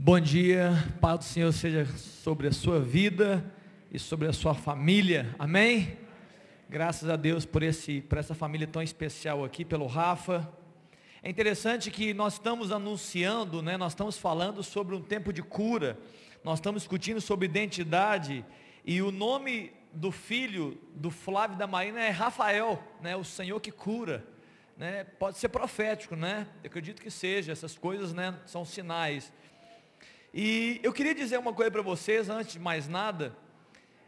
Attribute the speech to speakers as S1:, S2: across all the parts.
S1: Bom dia, paz do Senhor seja sobre a sua vida e sobre a sua família, amém? Graças a Deus por, esse, por essa família tão especial aqui, pelo Rafa. É interessante que nós estamos anunciando, né, nós estamos falando sobre um tempo de cura, nós estamos discutindo sobre identidade, e o nome do filho do Flávio da Marina é Rafael, né, o Senhor que cura. Né, pode ser profético, né? Eu acredito que seja, essas coisas né, são sinais. E eu queria dizer uma coisa para vocês, antes de mais nada.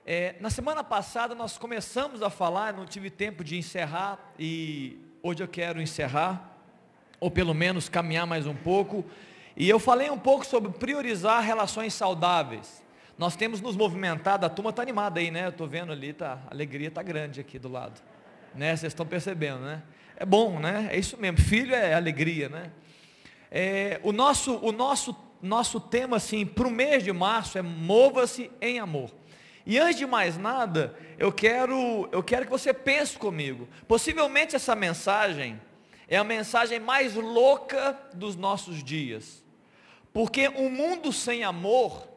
S1: É, na semana passada nós começamos a falar, não tive tempo de encerrar, e hoje eu quero encerrar, ou pelo menos caminhar mais um pouco. E eu falei um pouco sobre priorizar relações saudáveis. Nós temos nos movimentado, a turma está animada aí, né? Eu estou vendo ali, tá, a alegria está grande aqui do lado. Né? Vocês estão percebendo, né? É bom, né? É isso mesmo, filho é alegria, né? É, o, nosso, o nosso nosso tema assim para o mês de março é mova-se em amor. E antes de mais nada, eu quero, eu quero que você pense comigo. Possivelmente essa mensagem é a mensagem mais louca dos nossos dias. Porque um mundo sem amor,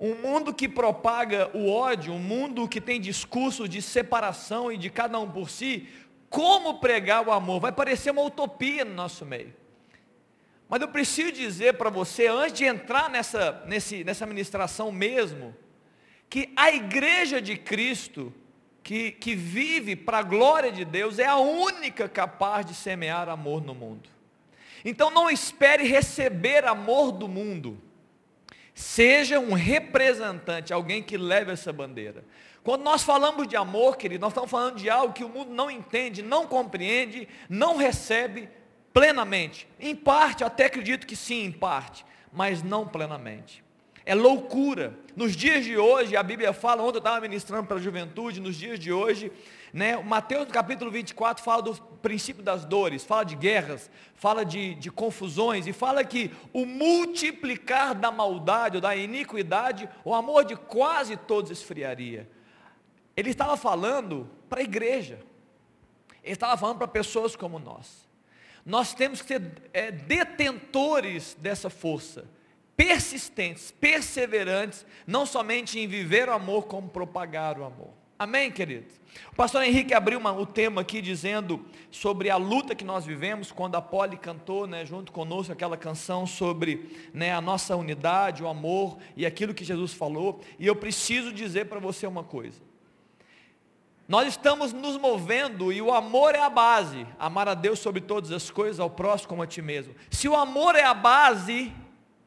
S1: um mundo que propaga o ódio, um mundo que tem discurso de separação e de cada um por si, como pregar o amor? Vai parecer uma utopia no nosso meio. Mas eu preciso dizer para você, antes de entrar nessa, nesse, nessa ministração mesmo, que a igreja de Cristo, que, que vive para a glória de Deus, é a única capaz de semear amor no mundo. Então não espere receber amor do mundo. Seja um representante, alguém que leve essa bandeira. Quando nós falamos de amor, querido, nós estamos falando de algo que o mundo não entende, não compreende, não recebe, plenamente. Em parte, até acredito que sim, em parte, mas não plenamente. É loucura. Nos dias de hoje, a Bíblia fala, ontem eu estava ministrando para a juventude, nos dias de hoje, né, Mateus capítulo 24 fala do princípio das dores, fala de guerras, fala de, de confusões, e fala que o multiplicar da maldade ou da iniquidade, o amor de quase todos esfriaria. Ele estava falando para a igreja, ele estava falando para pessoas como nós nós temos que ser é, detentores dessa força, persistentes, perseverantes, não somente em viver o amor, como propagar o amor. Amém, queridos? O pastor Henrique abriu uma, o tema aqui dizendo sobre a luta que nós vivemos, quando a Poli cantou, né, junto conosco, aquela canção sobre né, a nossa unidade, o amor e aquilo que Jesus falou. E eu preciso dizer para você uma coisa. Nós estamos nos movendo e o amor é a base. Amar a Deus sobre todas as coisas, ao próximo como a ti mesmo. Se o amor é a base,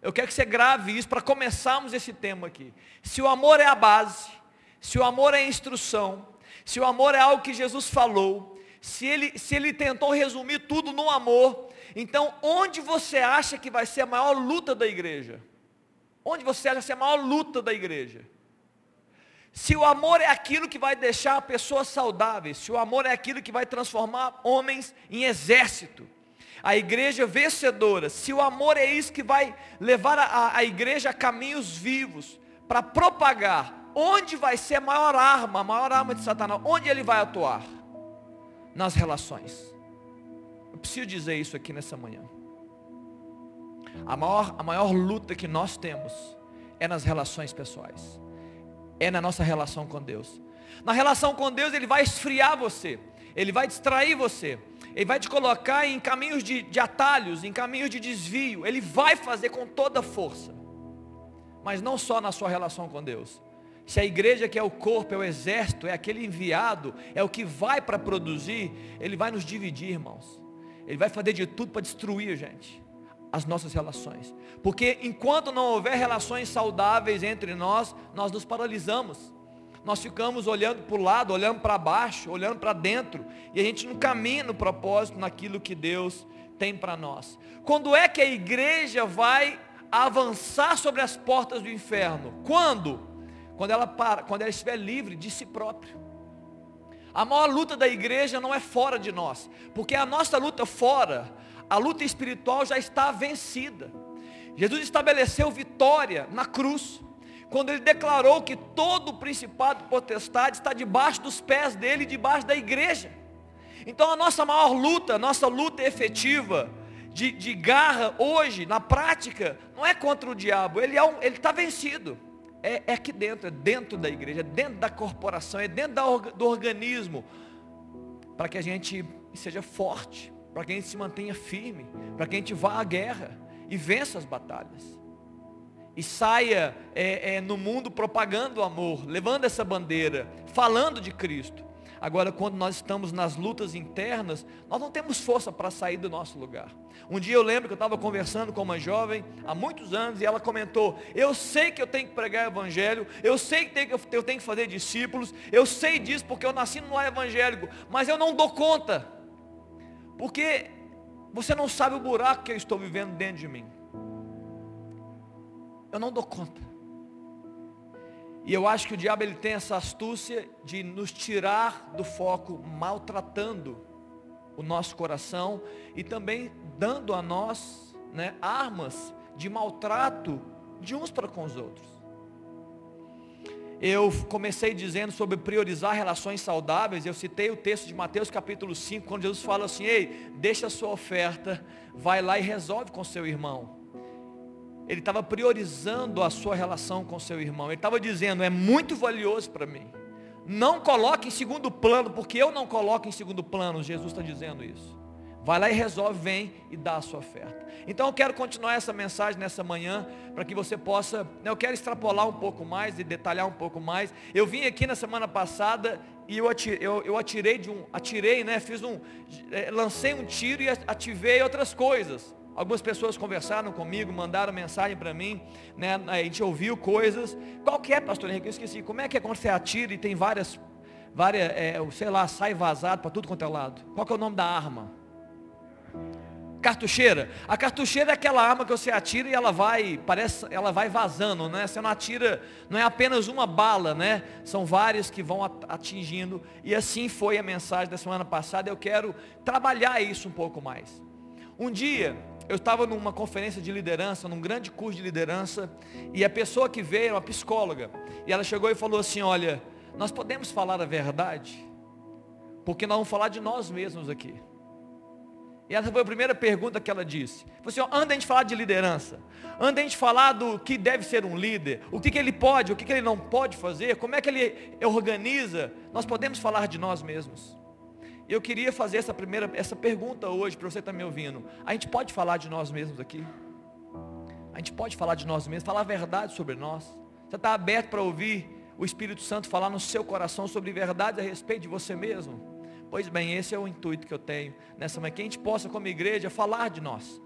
S1: eu quero que você grave isso para começarmos esse tema aqui. Se o amor é a base, se o amor é instrução, se o amor é algo que Jesus falou, se ele, se ele tentou resumir tudo no amor, então onde você acha que vai ser a maior luta da igreja? Onde você acha que vai ser a maior luta da igreja? Se o amor é aquilo que vai deixar pessoas saudáveis, se o amor é aquilo que vai transformar homens em exército, a igreja vencedora, se o amor é isso que vai levar a, a igreja a caminhos vivos, para propagar, onde vai ser a maior arma, a maior arma de Satanás, onde ele vai atuar? Nas relações. Eu preciso dizer isso aqui nessa manhã. A maior, a maior luta que nós temos é nas relações pessoais é na nossa relação com Deus. Na relação com Deus, Ele vai esfriar você, Ele vai distrair você, Ele vai te colocar em caminhos de, de atalhos, em caminhos de desvio, Ele vai fazer com toda força, mas não só na sua relação com Deus. Se a igreja que é o corpo, é o exército, é aquele enviado, é o que vai para produzir, ele vai nos dividir, irmãos. Ele vai fazer de tudo para destruir a gente as nossas relações. Porque enquanto não houver relações saudáveis entre nós, nós nos paralisamos. Nós ficamos olhando para o lado, olhando para baixo, olhando para dentro, e a gente não caminha no propósito, naquilo que Deus tem para nós. Quando é que a igreja vai avançar sobre as portas do inferno? Quando? Quando ela para, quando ela estiver livre de si própria. A maior luta da igreja não é fora de nós, porque a nossa luta fora a luta espiritual já está vencida. Jesus estabeleceu vitória na cruz, quando ele declarou que todo o principado e potestade está debaixo dos pés dele, debaixo da igreja. Então a nossa maior luta, nossa luta efetiva, de, de garra hoje, na prática, não é contra o diabo, ele é um, está vencido. É, é, aqui dentro, é dentro da igreja, é dentro da corporação, é dentro da, do organismo, para que a gente seja forte, para que a gente se mantenha firme, para que a gente vá à guerra e vença as batalhas. E saia é, é, no mundo propagando o amor, levando essa bandeira, falando de Cristo. Agora, quando nós estamos nas lutas internas, nós não temos força para sair do nosso lugar. Um dia eu lembro que eu estava conversando com uma jovem, há muitos anos, e ela comentou: Eu sei que eu tenho que pregar o evangelho, eu sei que eu tenho que fazer discípulos, eu sei disso porque eu nasci no lar evangélico, mas eu não dou conta, porque você não sabe o buraco que eu estou vivendo dentro de mim. Eu não dou conta. E eu acho que o diabo ele tem essa astúcia de nos tirar do foco, maltratando o nosso coração e também dando a nós né, armas de maltrato de uns para com os outros. Eu comecei dizendo sobre priorizar relações saudáveis, eu citei o texto de Mateus capítulo 5, quando Jesus fala assim, ei, deixa a sua oferta, vai lá e resolve com seu irmão ele estava priorizando a sua relação com seu irmão. Ele estava dizendo, é muito valioso para mim. Não coloque em segundo plano, porque eu não coloco em segundo plano. Jesus está dizendo isso. Vai lá e resolve, vem e dá a sua oferta. Então eu quero continuar essa mensagem nessa manhã, para que você possa, né, eu quero extrapolar um pouco mais e detalhar um pouco mais. Eu vim aqui na semana passada e eu atirei, eu, eu atirei de um, atirei, né, fiz um, eh, lancei um tiro e ativei outras coisas. Algumas pessoas conversaram comigo, mandaram mensagem para mim, né? A gente ouviu coisas. Qual que é, pastor Henrique? Eu esqueci. Como é que é quando você atira e tem várias, várias, é, sei lá, sai vazado para tudo quanto é lado? Qual que é o nome da arma? Cartucheira. A cartucheira é aquela arma que você atira e ela vai, parece, ela vai vazando, né? Você não atira, não é apenas uma bala, né? São várias que vão atingindo. E assim foi a mensagem da semana passada. Eu quero trabalhar isso um pouco mais. Um dia, eu estava numa conferência de liderança, num grande curso de liderança, e a pessoa que veio era uma psicóloga, e ela chegou e falou assim: Olha, nós podemos falar a verdade, porque nós vamos falar de nós mesmos aqui. E essa foi a primeira pergunta que ela disse. Falou assim, anda a gente falar de liderança. Anda a gente falar do que deve ser um líder. O que, que ele pode, o que, que ele não pode fazer. Como é que ele organiza. Nós podemos falar de nós mesmos. Eu queria fazer essa primeira essa pergunta hoje para você estar tá me ouvindo. A gente pode falar de nós mesmos aqui? A gente pode falar de nós mesmos, falar a verdade sobre nós. Você está aberto para ouvir o Espírito Santo falar no seu coração sobre verdade a respeito de você mesmo? Pois bem, esse é o intuito que eu tenho nessa manhã, que a gente possa, como igreja, falar de nós,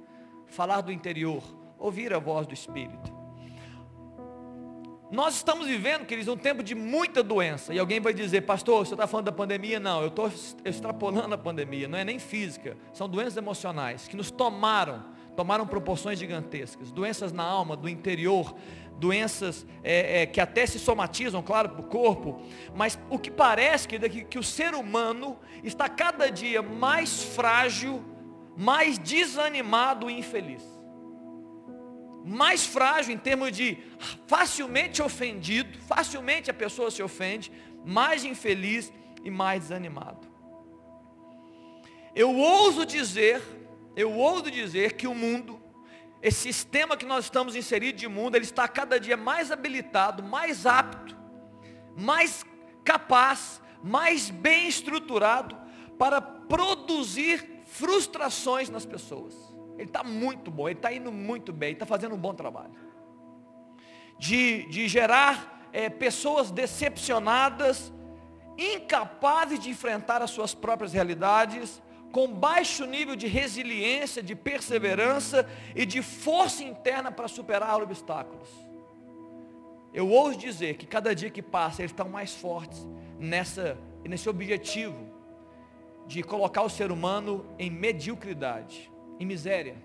S1: falar do interior, ouvir a voz do Espírito. Nós estamos vivendo, queridos, um tempo de muita doença. E alguém vai dizer, pastor, você está falando da pandemia? Não, eu estou extrapolando a pandemia. Não é nem física, são doenças emocionais que nos tomaram, tomaram proporções gigantescas. Doenças na alma, do interior, doenças é, é, que até se somatizam, claro, para o corpo. Mas o que parece, querido, é que, que o ser humano está cada dia mais frágil, mais desanimado e infeliz mais frágil em termos de facilmente ofendido, facilmente a pessoa se ofende, mais infeliz e mais desanimado. Eu ouso dizer, eu ouso dizer que o mundo, esse sistema que nós estamos inseridos de mundo, ele está cada dia mais habilitado, mais apto, mais capaz, mais bem estruturado para produzir frustrações nas pessoas. Ele está muito bom, ele está indo muito bem, está fazendo um bom trabalho. De, de gerar é, pessoas decepcionadas, incapazes de enfrentar as suas próprias realidades, com baixo nível de resiliência, de perseverança e de força interna para superar obstáculos. Eu ouso dizer que cada dia que passa eles estão mais fortes nessa, nesse objetivo de colocar o ser humano em mediocridade e miséria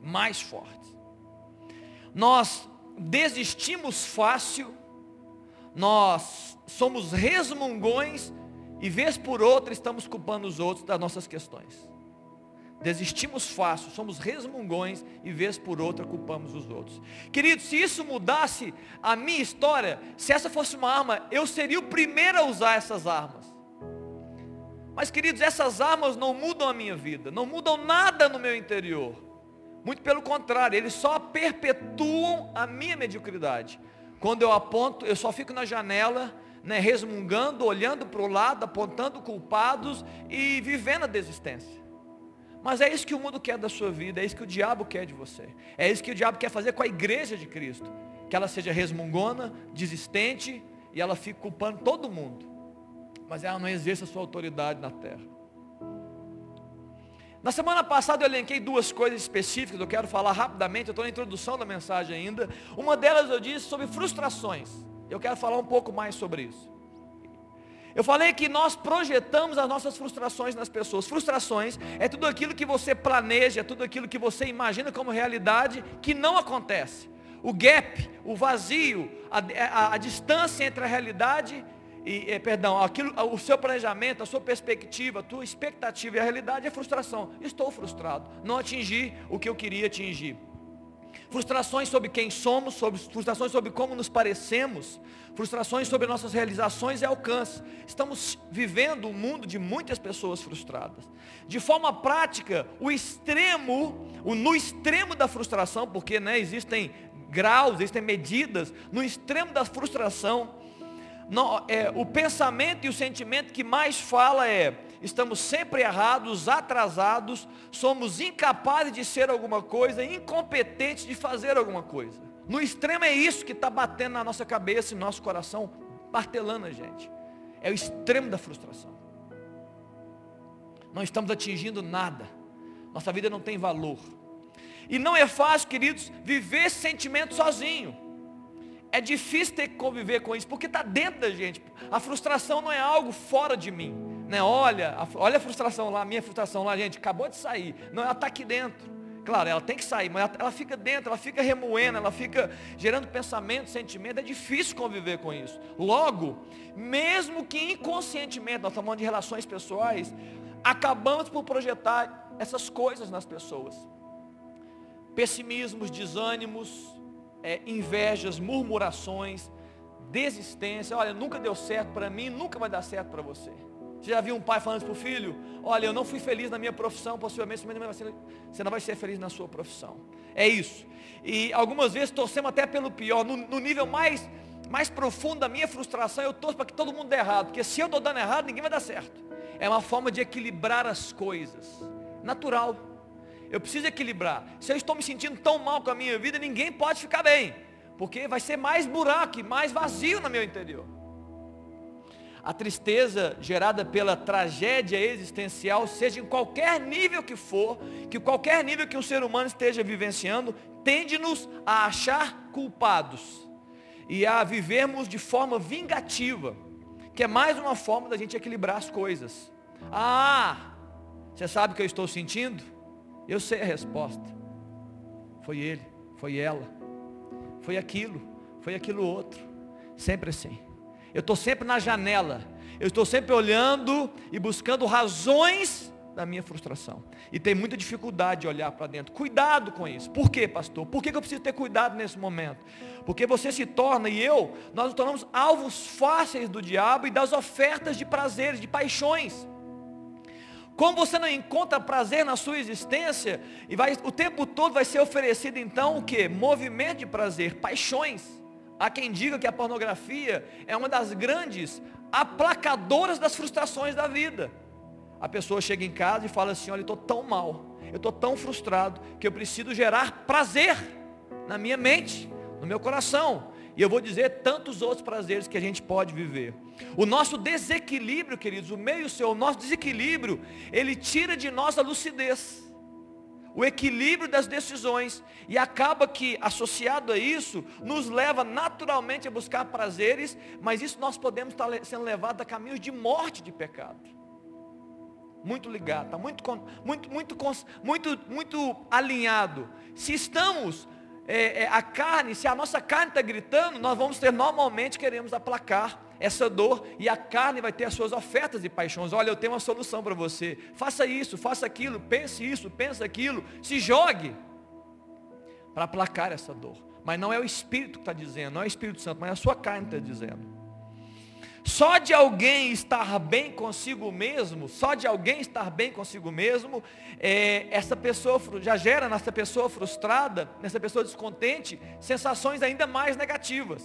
S1: mais fortes. Nós desistimos fácil, nós somos resmungões e vez por outra estamos culpando os outros das nossas questões. Desistimos fácil, somos resmungões e vez por outra culpamos os outros. Queridos, se isso mudasse a minha história, se essa fosse uma arma, eu seria o primeiro a usar essas armas. Mas queridos, essas armas não mudam a minha vida, não mudam nada no meu interior. Muito pelo contrário, eles só perpetuam a minha mediocridade. Quando eu aponto, eu só fico na janela, né, resmungando, olhando para o lado, apontando culpados e vivendo a desistência. Mas é isso que o mundo quer da sua vida, é isso que o diabo quer de você. É isso que o diabo quer fazer com a igreja de Cristo. Que ela seja resmungona, desistente e ela fique culpando todo mundo. Mas ela não exerce a sua autoridade na terra. Na semana passada eu elenquei duas coisas específicas, eu quero falar rapidamente, eu estou na introdução da mensagem ainda. Uma delas eu disse sobre frustrações. Eu quero falar um pouco mais sobre isso. Eu falei que nós projetamos as nossas frustrações nas pessoas. Frustrações é tudo aquilo que você planeja, é tudo aquilo que você imagina como realidade que não acontece. O gap, o vazio, a, a, a distância entre a realidade e, é, perdão, aquilo, o seu planejamento, a sua perspectiva, a tua expectativa e a realidade é frustração. Estou frustrado, não atingi o que eu queria atingir. Frustrações sobre quem somos, sobre, frustrações sobre como nos parecemos, frustrações sobre nossas realizações e alcances. Estamos vivendo um mundo de muitas pessoas frustradas. De forma prática, o extremo, o no extremo da frustração, porque né, existem graus, existem medidas, no extremo da frustração, é, o pensamento e o sentimento que mais fala é estamos sempre errados, atrasados, somos incapazes de ser alguma coisa, incompetentes de fazer alguma coisa. No extremo é isso que está batendo na nossa cabeça e no nosso coração, martelando a gente. É o extremo da frustração. Não estamos atingindo nada. Nossa vida não tem valor. E não é fácil, queridos, viver esse sentimento sozinho. É difícil ter que conviver com isso, porque está dentro da gente. A frustração não é algo fora de mim. Né? Olha, a, olha a frustração lá, a minha frustração lá, gente, acabou de sair. Não, ela está aqui dentro. Claro, ela tem que sair, mas ela, ela, fica dentro, ela fica remoendo, ela fica gerando pensamento, sentimento. É difícil conviver com isso. Logo, mesmo que inconscientemente, nós estamos falando de relações pessoais, acabamos por projetar essas coisas nas pessoas. Pessimismos, desânimos, é, invejas, murmurações, desistência. Olha, nunca deu certo para mim, nunca vai dar certo para você. Você já viu um pai falando para o filho: Olha, eu não fui feliz na minha profissão, possivelmente você não vai ser feliz na sua profissão. É isso. E algumas vezes torcemos até pelo pior, no, no nível mais, mais profundo da minha frustração, eu torço para que todo mundo dê errado, porque se eu estou dando errado, ninguém vai dar certo. É uma forma de equilibrar as coisas. Natural. Eu preciso equilibrar. Se eu estou me sentindo tão mal com a minha vida, ninguém pode ficar bem. Porque vai ser mais buraco, mais vazio no meu interior. A tristeza gerada pela tragédia existencial, seja em qualquer nível que for, que qualquer nível que um ser humano esteja vivenciando, tende-nos a achar culpados e a vivermos de forma vingativa, que é mais uma forma da gente equilibrar as coisas. Ah, você sabe o que eu estou sentindo? Eu sei a resposta. Foi ele, foi ela, foi aquilo, foi aquilo outro. Sempre assim. Eu estou sempre na janela. Eu estou sempre olhando e buscando razões da minha frustração. E tem muita dificuldade de olhar para dentro. Cuidado com isso. Por quê, pastor? Por que eu preciso ter cuidado nesse momento? Porque você se torna, e eu, nós nos tornamos alvos fáceis do diabo e das ofertas de prazeres, de paixões. Como você não encontra prazer na sua existência, e vai, o tempo todo vai ser oferecido então o que? Movimento de prazer, paixões. Há quem diga que a pornografia é uma das grandes aplacadoras das frustrações da vida. A pessoa chega em casa e fala assim, olha, eu estou tão mal, eu estou tão frustrado, que eu preciso gerar prazer na minha mente, no meu coração. E eu vou dizer tantos outros prazeres que a gente pode viver. O nosso desequilíbrio, queridos, o meio seu, o nosso desequilíbrio, ele tira de nós a lucidez. O equilíbrio das decisões. E acaba que, associado a isso, nos leva naturalmente a buscar prazeres, mas isso nós podemos estar sendo levados a caminhos de morte de pecado. Muito ligado, está muito, muito, muito, muito, muito alinhado. Se estamos é, é, a carne, se a nossa carne está gritando, nós vamos ter normalmente, queremos aplacar essa dor e a carne vai ter as suas ofertas e paixões. Olha, eu tenho uma solução para você. Faça isso, faça aquilo, pense isso, pense aquilo, se jogue para aplacar essa dor. Mas não é o Espírito que está dizendo, não é o Espírito Santo, mas é a sua carne que está dizendo. Só de alguém estar bem consigo mesmo, só de alguém estar bem consigo mesmo, é, essa pessoa já gera nessa pessoa frustrada, nessa pessoa descontente, sensações ainda mais negativas.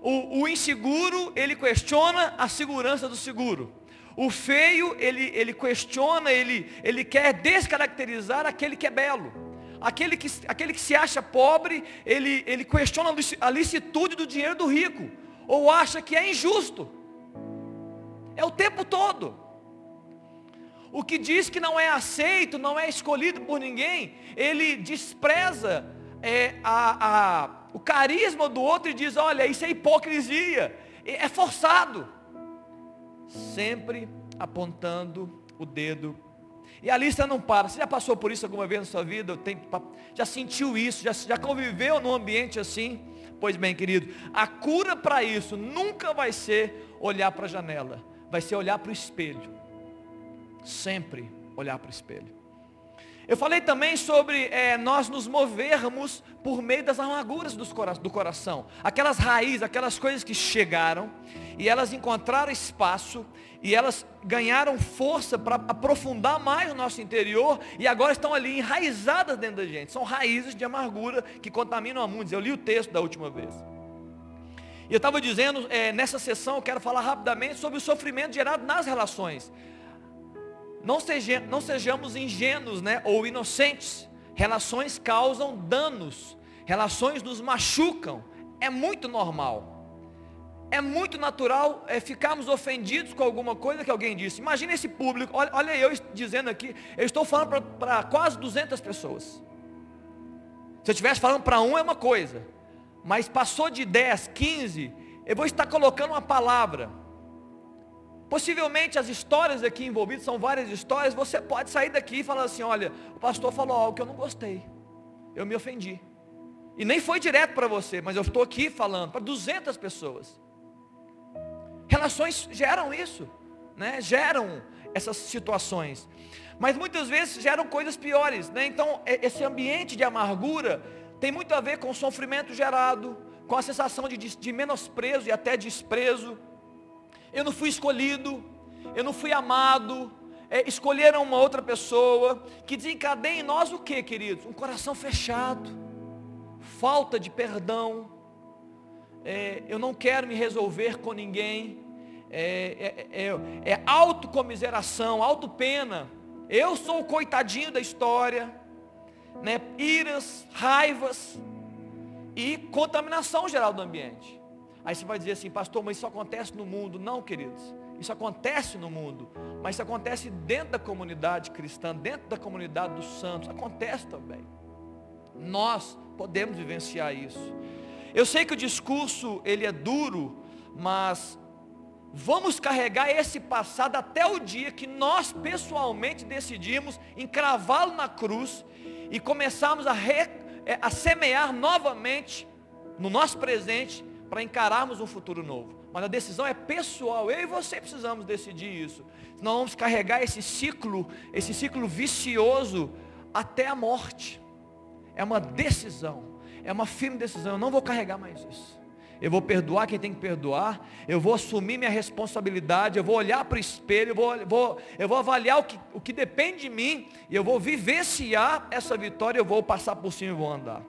S1: O, o inseguro, ele questiona a segurança do seguro. O feio, ele, ele questiona, ele, ele quer descaracterizar aquele que é belo. Aquele que, aquele que se acha pobre, ele, ele questiona a licitude do dinheiro do rico. Ou acha que é injusto. É o tempo todo. O que diz que não é aceito, não é escolhido por ninguém, ele despreza é, a, a, o carisma do outro e diz, olha, isso é hipocrisia, é forçado. Sempre apontando o dedo. E a lista não para. Você já passou por isso alguma vez na sua vida? Já sentiu isso? Já, já conviveu num ambiente assim? Pois bem, querido, a cura para isso nunca vai ser olhar para a janela, vai ser olhar para o espelho. Sempre olhar para o espelho. Eu falei também sobre é, nós nos movermos por meio das amarguras do coração. Aquelas raízes, aquelas coisas que chegaram e elas encontraram espaço e elas ganharam força para aprofundar mais o nosso interior e agora estão ali enraizadas dentro da gente. São raízes de amargura que contaminam a muitos. Eu li o texto da última vez. E eu estava dizendo, é, nessa sessão, eu quero falar rapidamente sobre o sofrimento gerado nas relações. Não, seja, não sejamos ingênuos né, ou inocentes. Relações causam danos. Relações nos machucam. É muito normal. É muito natural é, ficarmos ofendidos com alguma coisa que alguém disse. Imagina esse público. Olha, olha eu dizendo aqui. Eu estou falando para quase 200 pessoas. Se eu estivesse falando para um é uma coisa. Mas passou de 10, 15. Eu vou estar colocando uma palavra Possivelmente as histórias aqui envolvidas são várias histórias. Você pode sair daqui e falar assim: olha, o pastor falou algo que eu não gostei. Eu me ofendi. E nem foi direto para você, mas eu estou aqui falando para 200 pessoas. Relações geram isso, né? geram essas situações. Mas muitas vezes geram coisas piores. Né? Então, esse ambiente de amargura tem muito a ver com o sofrimento gerado, com a sensação de, de menosprezo e até desprezo eu não fui escolhido, eu não fui amado, é, escolheram uma outra pessoa, que desencadeia em nós o que, queridos? Um coração fechado, falta de perdão, é, eu não quero me resolver com ninguém, é, é, é, é autocomiseração, autopena, eu sou o coitadinho da história, né? iras, raivas e contaminação geral do ambiente. Aí você vai dizer assim, pastor, mas isso acontece no mundo. Não, queridos. Isso acontece no mundo. Mas isso acontece dentro da comunidade cristã, dentro da comunidade dos santos. Acontece também. Nós podemos vivenciar isso. Eu sei que o discurso ele é duro, mas vamos carregar esse passado até o dia que nós pessoalmente decidimos encravá-lo na cruz e começarmos a, re, é, a semear novamente no nosso presente para encararmos um futuro novo. Mas a decisão é pessoal. Eu e você precisamos decidir isso. Senão vamos carregar esse ciclo, esse ciclo vicioso até a morte. É uma decisão. É uma firme decisão. Eu não vou carregar mais isso. Eu vou perdoar quem tem que perdoar. Eu vou assumir minha responsabilidade. Eu vou olhar para o espelho. Eu vou, vou, eu vou avaliar o que, o que depende de mim. E eu vou vivenciar essa vitória. Eu vou passar por cima e vou andar.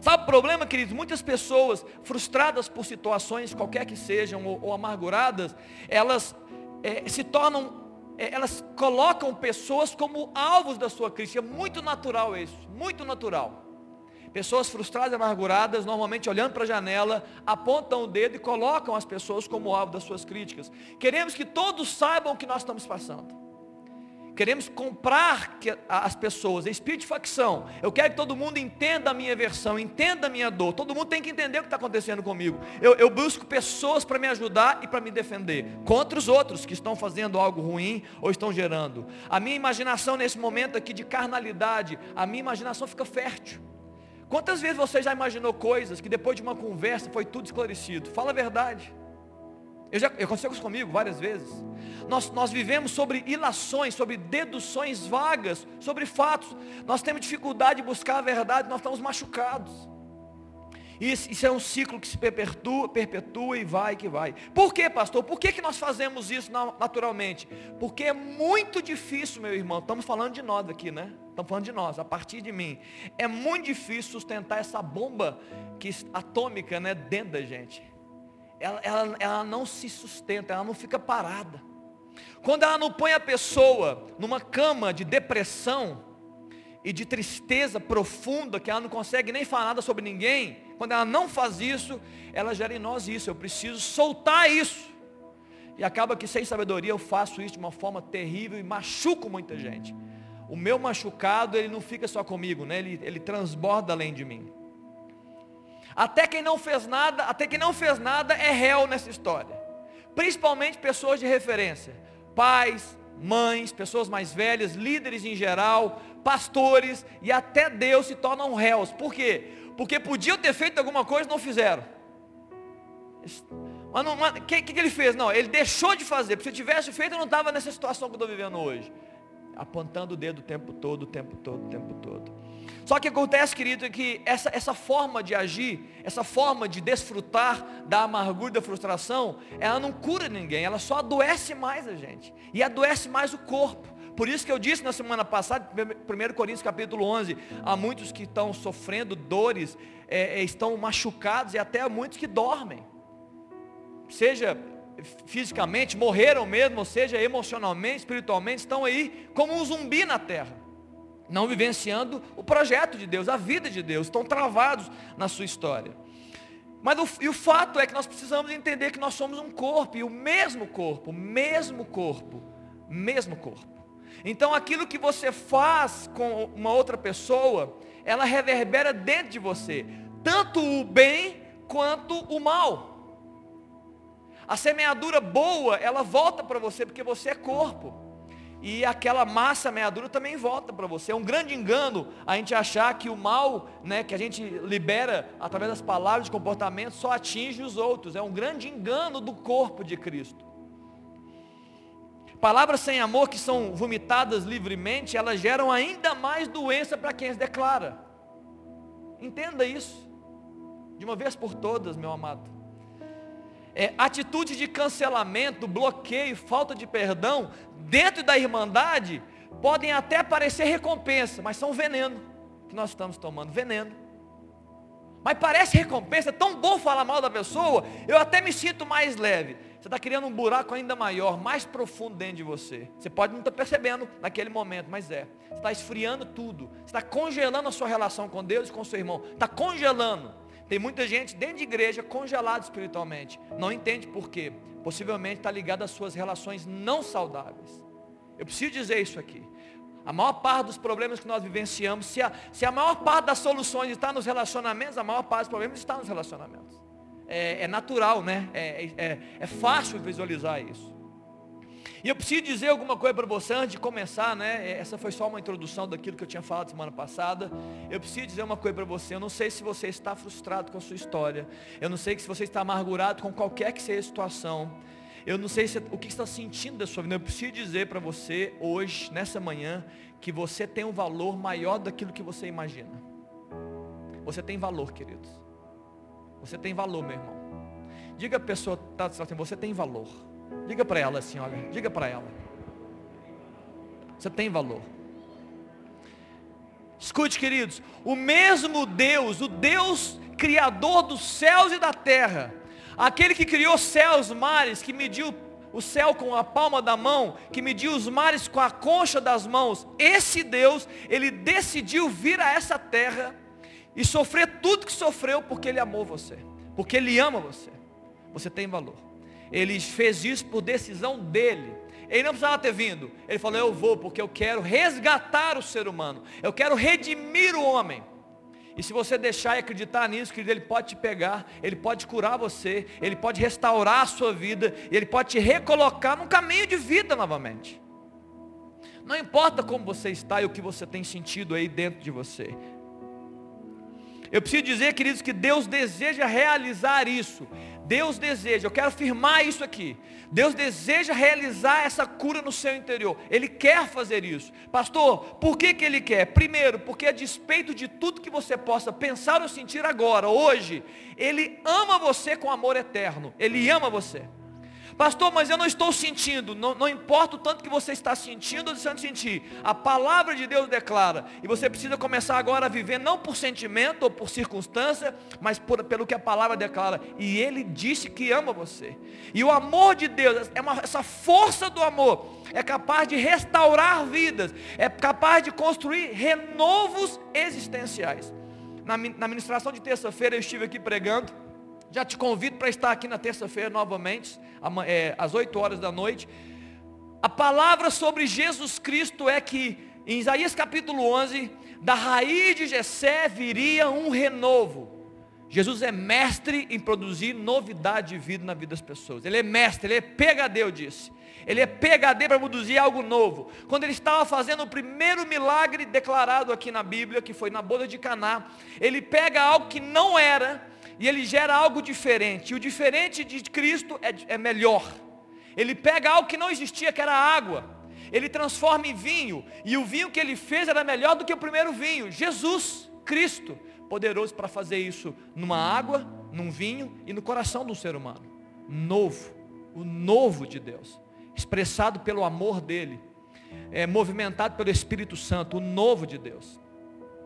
S1: Sabe o problema, queridos? Muitas pessoas frustradas por situações, qualquer que sejam, ou, ou amarguradas, elas é, se tornam, é, elas colocam pessoas como alvos da sua crise. É muito natural isso, muito natural. Pessoas frustradas e amarguradas, normalmente olhando para a janela, apontam o dedo e colocam as pessoas como alvo das suas críticas. Queremos que todos saibam o que nós estamos passando. Queremos comprar as pessoas, é espírito de facção. Eu quero que todo mundo entenda a minha versão, entenda a minha dor. Todo mundo tem que entender o que está acontecendo comigo. Eu, eu busco pessoas para me ajudar e para me defender. Contra os outros que estão fazendo algo ruim ou estão gerando. A minha imaginação nesse momento aqui de carnalidade, a minha imaginação fica fértil. Quantas vezes você já imaginou coisas que depois de uma conversa foi tudo esclarecido? Fala a verdade. Eu já, aconteceu isso comigo várias vezes. Nós, nós vivemos sobre ilações, sobre deduções vagas, sobre fatos. Nós temos dificuldade de buscar a verdade, nós estamos machucados. Isso, isso, é um ciclo que se perpetua, perpetua e vai que vai. Por que, pastor? Por que, que nós fazemos isso naturalmente? Porque é muito difícil, meu irmão. Estamos falando de nós aqui, né? Estamos falando de nós, a partir de mim. É muito difícil sustentar essa bomba que, atômica né, dentro da gente. Ela, ela, ela não se sustenta, ela não fica parada. Quando ela não põe a pessoa numa cama de depressão e de tristeza profunda, que ela não consegue nem falar nada sobre ninguém, quando ela não faz isso, ela gera em nós isso. Eu preciso soltar isso. E acaba que sem sabedoria eu faço isso de uma forma terrível e machuco muita gente. O meu machucado, ele não fica só comigo, né? ele, ele transborda além de mim. Até quem não fez nada, até quem não fez nada é réu nessa história. Principalmente pessoas de referência. Pais, mães, pessoas mais velhas, líderes em geral, pastores e até Deus se tornam réus. Por quê? Porque podiam ter feito alguma coisa e não fizeram. Mas o que, que, ele fez? Não, ele deixou de fazer. Porque se tivesse feito, eu não estava nessa situação que eu estou vivendo hoje. Apontando o dedo o tempo todo, o tempo todo, o tempo todo. Só que acontece, querido, é que essa, essa forma de agir, essa forma de desfrutar da amargura e da frustração, ela não cura ninguém, ela só adoece mais a gente. E adoece mais o corpo. Por isso que eu disse na semana passada, 1 Coríntios capítulo 11, há muitos que estão sofrendo dores, é, é, estão machucados e até há muitos que dormem. Seja fisicamente, morreram mesmo, ou seja, emocionalmente, espiritualmente, estão aí como um zumbi na terra. Não vivenciando o projeto de Deus, a vida de Deus, estão travados na sua história. Mas o, e o fato é que nós precisamos entender que nós somos um corpo, e o mesmo corpo, mesmo corpo, mesmo corpo. Então aquilo que você faz com uma outra pessoa, ela reverbera dentro de você, tanto o bem quanto o mal. A semeadura boa, ela volta para você porque você é corpo. E aquela massa meadura também volta para você. É um grande engano a gente achar que o mal, né, que a gente libera através das palavras de comportamento, só atinge os outros. É um grande engano do corpo de Cristo. Palavras sem amor que são vomitadas livremente, elas geram ainda mais doença para quem as declara. Entenda isso. De uma vez por todas, meu amado. É, atitude de cancelamento, bloqueio, falta de perdão, dentro da irmandade, podem até parecer recompensa, mas são veneno que nós estamos tomando. Veneno. Mas parece recompensa, é tão bom falar mal da pessoa, eu até me sinto mais leve. Você está criando um buraco ainda maior, mais profundo dentro de você. Você pode não estar tá percebendo naquele momento, mas é. Você está esfriando tudo. Você está congelando a sua relação com Deus e com seu irmão. Está congelando. Tem muita gente dentro de igreja congelada espiritualmente. Não entende por quê. Possivelmente está ligado às suas relações não saudáveis. Eu preciso dizer isso aqui. A maior parte dos problemas que nós vivenciamos, se a, se a maior parte das soluções está nos relacionamentos, a maior parte dos problemas está nos relacionamentos é, é natural, né? É, é, é, fácil visualizar isso. E eu preciso dizer alguma coisa para você antes de começar, né? É, essa foi só uma introdução daquilo que eu tinha falado semana passada. Eu preciso dizer uma coisa para você. Eu não sei se você está frustrado com a sua história. Eu não sei se você está amargurado com qualquer que seja a situação. Eu não sei se, o que está sentindo da sua vida. Eu preciso dizer para você hoje, nessa manhã, que você tem um valor maior daquilo que você imagina. Você tem valor, queridos. Você tem valor, meu irmão. Diga a pessoa que está assim, você tem valor. Diga para ela assim, olha, diga para ela. Você tem valor. Escute, queridos, o mesmo Deus, o Deus criador dos céus e da terra, aquele que criou céus, mares, que mediu o céu com a palma da mão, que mediu os mares com a concha das mãos, esse Deus, ele decidiu vir a essa terra e sofrer tudo que sofreu porque Ele amou você, porque Ele ama você. Você tem valor. Ele fez isso por decisão dele. Ele não precisava ter vindo. Ele falou: Eu vou porque eu quero resgatar o ser humano. Eu quero redimir o homem. E se você deixar e acreditar nisso, querido, Ele pode te pegar, Ele pode curar você, Ele pode restaurar a sua vida, Ele pode te recolocar num caminho de vida novamente. Não importa como você está e o que você tem sentido aí dentro de você. Eu preciso dizer, queridos, que Deus deseja realizar isso. Deus deseja, eu quero afirmar isso aqui. Deus deseja realizar essa cura no seu interior. Ele quer fazer isso. Pastor, por que, que Ele quer? Primeiro, porque a despeito de tudo que você possa pensar ou sentir agora, hoje, Ele ama você com amor eterno. Ele ama você. Pastor, mas eu não estou sentindo. Não, não importa o tanto que você está sentindo ou deixando de sentir. A palavra de Deus declara. E você precisa começar agora a viver não por sentimento ou por circunstância, mas por, pelo que a palavra declara. E Ele disse que ama você. E o amor de Deus, é uma, essa força do amor, é capaz de restaurar vidas. É capaz de construir renovos existenciais. Na, na ministração de terça-feira eu estive aqui pregando. Já te convido para estar aqui na terça-feira novamente, é, às 8 horas da noite. A palavra sobre Jesus Cristo é que, em Isaías capítulo 11, da raiz de Jessé viria um renovo. Jesus é mestre em produzir novidade de vida na vida das pessoas. Ele é mestre, ele é PHD, eu disse. Ele é PHD para produzir algo novo. Quando ele estava fazendo o primeiro milagre declarado aqui na Bíblia, que foi na boda de Caná, ele pega algo que não era e ele gera algo diferente. E o diferente de Cristo é, é melhor. Ele pega algo que não existia, que era água. Ele transforma em vinho. E o vinho que ele fez era melhor do que o primeiro vinho. Jesus, Cristo, poderoso para fazer isso numa água, num vinho e no coração do ser humano. Novo. O novo de Deus. Expressado pelo amor dele. É, movimentado pelo Espírito Santo. O novo de Deus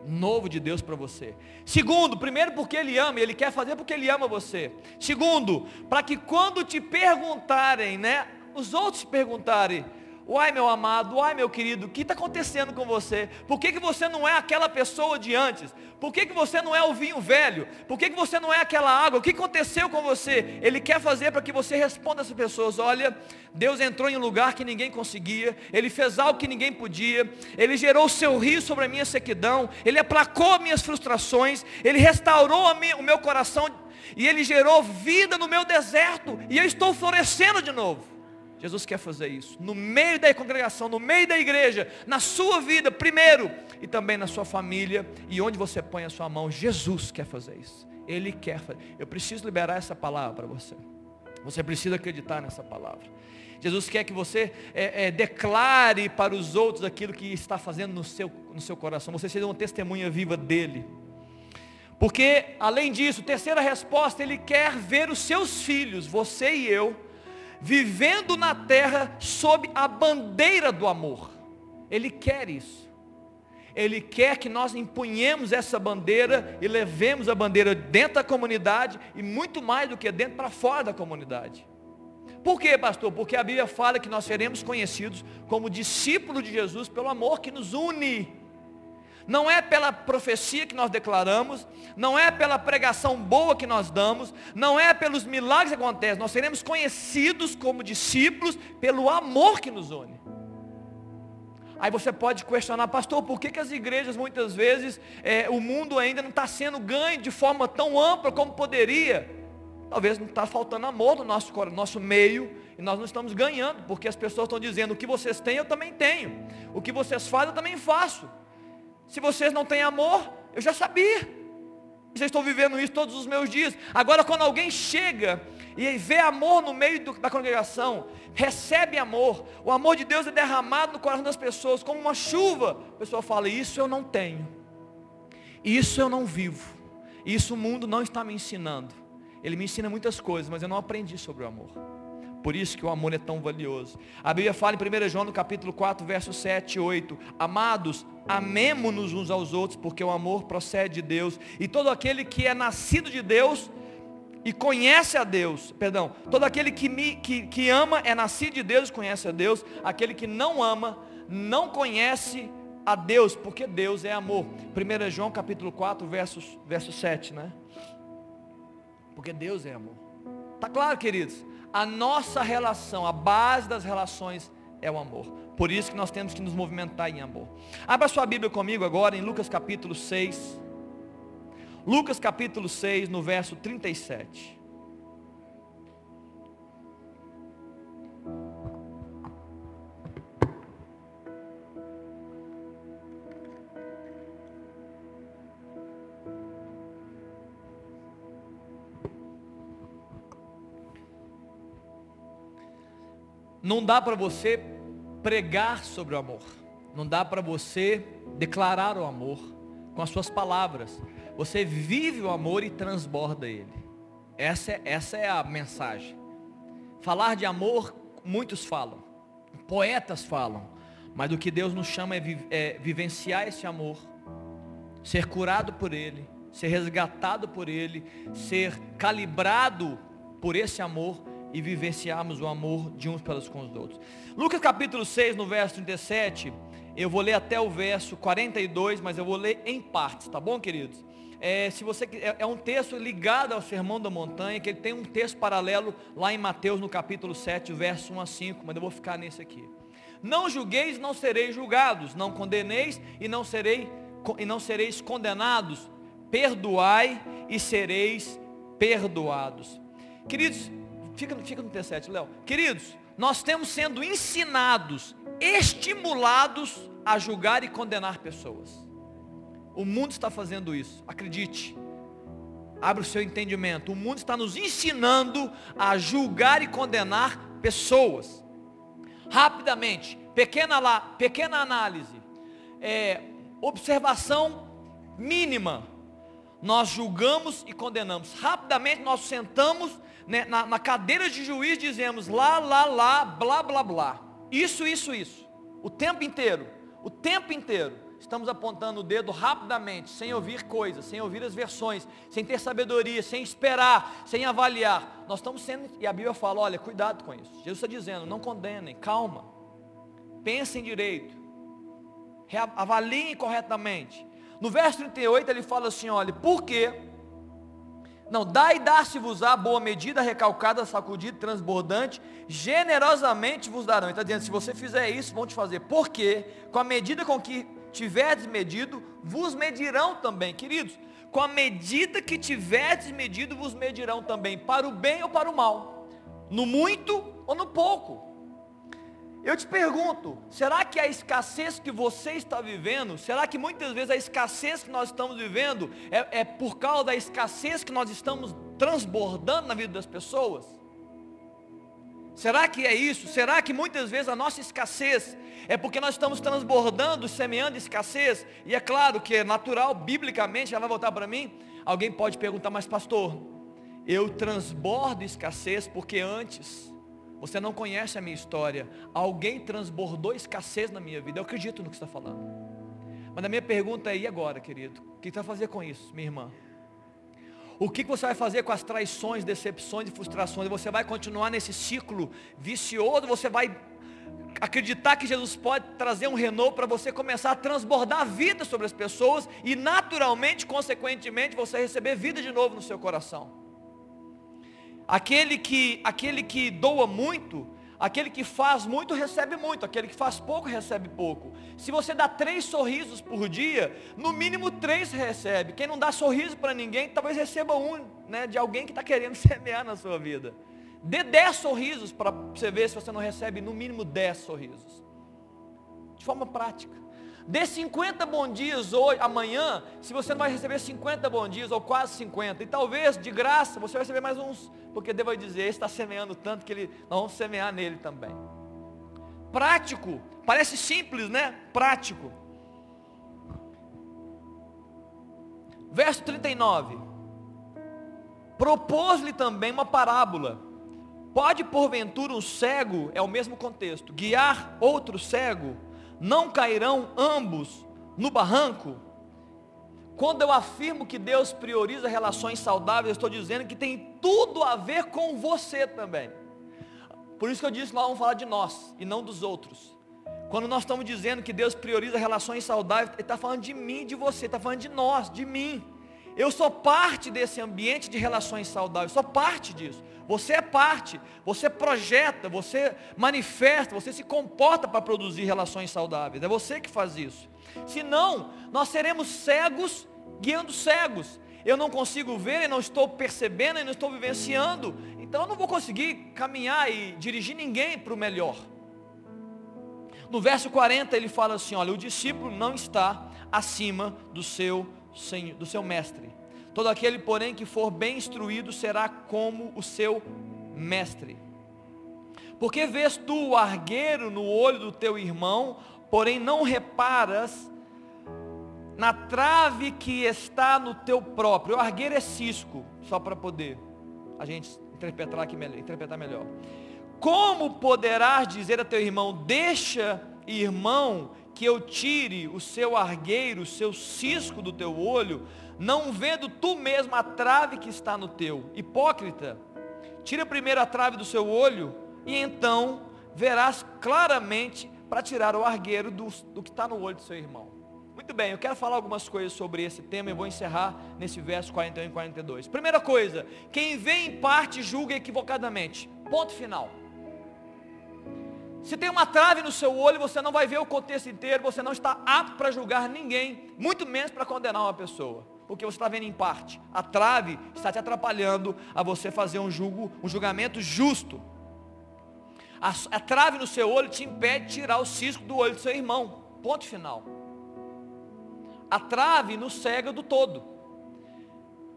S1: novo de Deus para você. Segundo, primeiro porque Ele ama, Ele quer fazer porque Ele ama você. Segundo, para que quando te perguntarem, né, os outros perguntarem, Uai, meu amado, uai, meu querido, o que está acontecendo com você? Por que, que você não é aquela pessoa de antes? Por que, que você não é o vinho velho? Por que, que você não é aquela água? O que aconteceu com você? Ele quer fazer para que você responda essas pessoas: olha, Deus entrou em um lugar que ninguém conseguia, Ele fez algo que ninguém podia, Ele gerou o seu rio sobre a minha sequidão, Ele aplacou as minhas frustrações, Ele restaurou o meu coração e Ele gerou vida no meu deserto, e eu estou florescendo de novo. Jesus quer fazer isso. No meio da congregação, no meio da igreja, na sua vida, primeiro, e também na sua família, e onde você põe a sua mão, Jesus quer fazer isso. Ele quer fazer. Eu preciso liberar essa palavra para você. Você precisa acreditar nessa palavra. Jesus quer que você é, é, declare para os outros aquilo que está fazendo no seu, no seu coração. Você seja uma testemunha viva dele. Porque, além disso, terceira resposta, ele quer ver os seus filhos, você e eu, vivendo na terra sob a bandeira do amor. Ele quer isso. Ele quer que nós empunhemos essa bandeira e levemos a bandeira dentro da comunidade e muito mais do que dentro para fora da comunidade. Por quê, pastor? Porque a Bíblia fala que nós seremos conhecidos como discípulos de Jesus pelo amor que nos une não é pela profecia que nós declaramos, não é pela pregação boa que nós damos, não é pelos milagres que acontecem, nós seremos conhecidos como discípulos pelo amor que nos une. Aí você pode questionar, pastor, por que, que as igrejas muitas vezes é, o mundo ainda não está sendo ganho de forma tão ampla como poderia? Talvez não está faltando amor no nosso, nosso meio e nós não estamos ganhando, porque as pessoas estão dizendo, o que vocês têm eu também tenho, o que vocês fazem eu também faço. Se vocês não têm amor, eu já sabia. Já estou vivendo isso todos os meus dias. Agora, quando alguém chega e vê amor no meio do, da congregação, recebe amor, o amor de Deus é derramado no coração das pessoas, como uma chuva. A pessoa fala: Isso eu não tenho, isso eu não vivo, isso o mundo não está me ensinando. Ele me ensina muitas coisas, mas eu não aprendi sobre o amor. Por isso que o amor é tão valioso. A Bíblia fala em 1 João no capítulo 4, versos 7 e 8. Amados, amemo-nos uns aos outros, porque o amor procede de Deus. E todo aquele que é nascido de Deus e conhece a Deus, perdão, todo aquele que, me, que, que ama é nascido de Deus e conhece a Deus. Aquele que não ama, não conhece a Deus, porque Deus é amor. 1 João capítulo 4, versos, verso 7, né? Porque Deus é amor. Tá claro, queridos? A nossa relação, a base das relações é o amor. Por isso que nós temos que nos movimentar em amor. Abra sua Bíblia comigo agora em Lucas capítulo 6. Lucas capítulo 6, no verso 37. Não dá para você pregar sobre o amor. Não dá para você declarar o amor com as suas palavras. Você vive o amor e transborda ele. Essa é, essa é a mensagem. Falar de amor, muitos falam. Poetas falam. Mas o que Deus nos chama é, vi, é vivenciar esse amor. Ser curado por ele. Ser resgatado por ele. Ser calibrado por esse amor e vivenciarmos o amor de uns pelos com os outros. Lucas capítulo 6, no verso 37, eu vou ler até o verso 42, mas eu vou ler em partes, tá bom, queridos? É, se você é, é um texto ligado ao Sermão da Montanha, que ele tem um texto paralelo lá em Mateus no capítulo 7, verso 1 a 5, mas eu vou ficar nesse aqui. Não julgueis, não sereis julgados, não condeneis e não serei e não sereis condenados. Perdoai e sereis perdoados. Queridos, Fica, fica no T7, Léo. Queridos, nós temos sendo ensinados, estimulados a julgar e condenar pessoas. O mundo está fazendo isso, acredite. Abre o seu entendimento. O mundo está nos ensinando a julgar e condenar pessoas. Rapidamente, pequena, lá, pequena análise. É, observação mínima. Nós julgamos e condenamos. Rapidamente nós sentamos né, na, na cadeira de juiz dizemos lá, lá, lá, blá, blá, blá. Isso, isso, isso. O tempo inteiro. O tempo inteiro. Estamos apontando o dedo rapidamente, sem ouvir coisas, sem ouvir as versões, sem ter sabedoria, sem esperar, sem avaliar. Nós estamos sendo, e a Bíblia fala, olha, cuidado com isso. Jesus está dizendo, não condenem, calma. Pensem direito. Avaliem corretamente. No verso 38 ele fala assim, olha, por quê? Não, dá e dá-se-vos-á boa medida, recalcada, sacudida, transbordante, generosamente vos darão. Ele está dizendo, se você fizer isso, vão te fazer. Porque, com a medida com que tiverdes medido, vos medirão também. Queridos, com a medida que tiverdes medido, vos medirão também, para o bem ou para o mal. No muito ou no pouco. Eu te pergunto, será que a escassez que você está vivendo, será que muitas vezes a escassez que nós estamos vivendo é, é por causa da escassez que nós estamos transbordando na vida das pessoas? Será que é isso? Será que muitas vezes a nossa escassez é porque nós estamos transbordando, semeando escassez? E é claro que é natural, biblicamente, ela vai voltar para mim. Alguém pode perguntar, mas pastor, eu transbordo escassez porque antes você não conhece a minha história. Alguém transbordou escassez na minha vida. Eu acredito no que está falando. Mas a minha pergunta é, e agora, querido? O que você vai fazer com isso, minha irmã? O que você vai fazer com as traições, decepções e frustrações? Você vai continuar nesse ciclo vicioso? Você vai acreditar que Jesus pode trazer um renovo para você começar a transbordar a vida sobre as pessoas e naturalmente, consequentemente, você receber vida de novo no seu coração? Aquele que, aquele que doa muito, aquele que faz muito recebe muito, aquele que faz pouco recebe pouco. Se você dá três sorrisos por dia, no mínimo três recebe. Quem não dá sorriso para ninguém, talvez receba um, né, de alguém que está querendo semear na sua vida. Dê dez sorrisos para você ver se você não recebe no mínimo dez sorrisos. De forma prática. Dê 50 bons dias hoje, amanhã, se você não vai receber 50 bons dias, ou quase 50. E talvez, de graça, você vai receber mais uns, porque Deus vai dizer, está semeando tanto que ele, nós vamos semear nele também. Prático, parece simples, né? Prático. Verso 39. Propôs-lhe também uma parábola. Pode porventura um cego, é o mesmo contexto, guiar outro cego? Não cairão ambos no barranco? Quando eu afirmo que Deus prioriza relações saudáveis, eu estou dizendo que tem tudo a ver com você também. Por isso que eu disse que nós vamos falar de nós e não dos outros. Quando nós estamos dizendo que Deus prioriza relações saudáveis, Ele está falando de mim, de você, está falando de nós, de mim. Eu sou parte desse ambiente de relações saudáveis, sou parte disso. Você é parte, você projeta, você manifesta, você se comporta para produzir relações saudáveis. É você que faz isso. Senão, nós seremos cegos guiando cegos. Eu não consigo ver, eu não estou percebendo, eu não estou vivenciando. Então eu não vou conseguir caminhar e dirigir ninguém para o melhor. No verso 40 ele fala assim: olha, o discípulo não está acima do seu, do seu mestre Todo aquele, porém, que for bem instruído será como o seu mestre. Porque vês tu o argueiro no olho do teu irmão, porém não reparas na trave que está no teu próprio. O argueiro é cisco, só para poder a gente interpretar aqui melhor, interpretar melhor. Como poderás dizer a teu irmão, deixa, irmão, que eu tire o seu argueiro, o seu cisco do teu olho, não vendo tu mesmo a trave que está no teu. Hipócrita, tira primeiro a trave do seu olho, e então verás claramente para tirar o argueiro do, do que está no olho do seu irmão. Muito bem, eu quero falar algumas coisas sobre esse tema e vou encerrar nesse verso 41 e 42. Primeira coisa, quem vê em parte julga equivocadamente. Ponto final. Se tem uma trave no seu olho, você não vai ver o contexto inteiro, você não está apto para julgar ninguém, muito menos para condenar uma pessoa, porque você está vendo em parte. A trave está te atrapalhando a você fazer um julgo, um julgamento justo. A, a trave no seu olho te impede de tirar o cisco do olho do seu irmão. Ponto final. A trave nos cega do todo.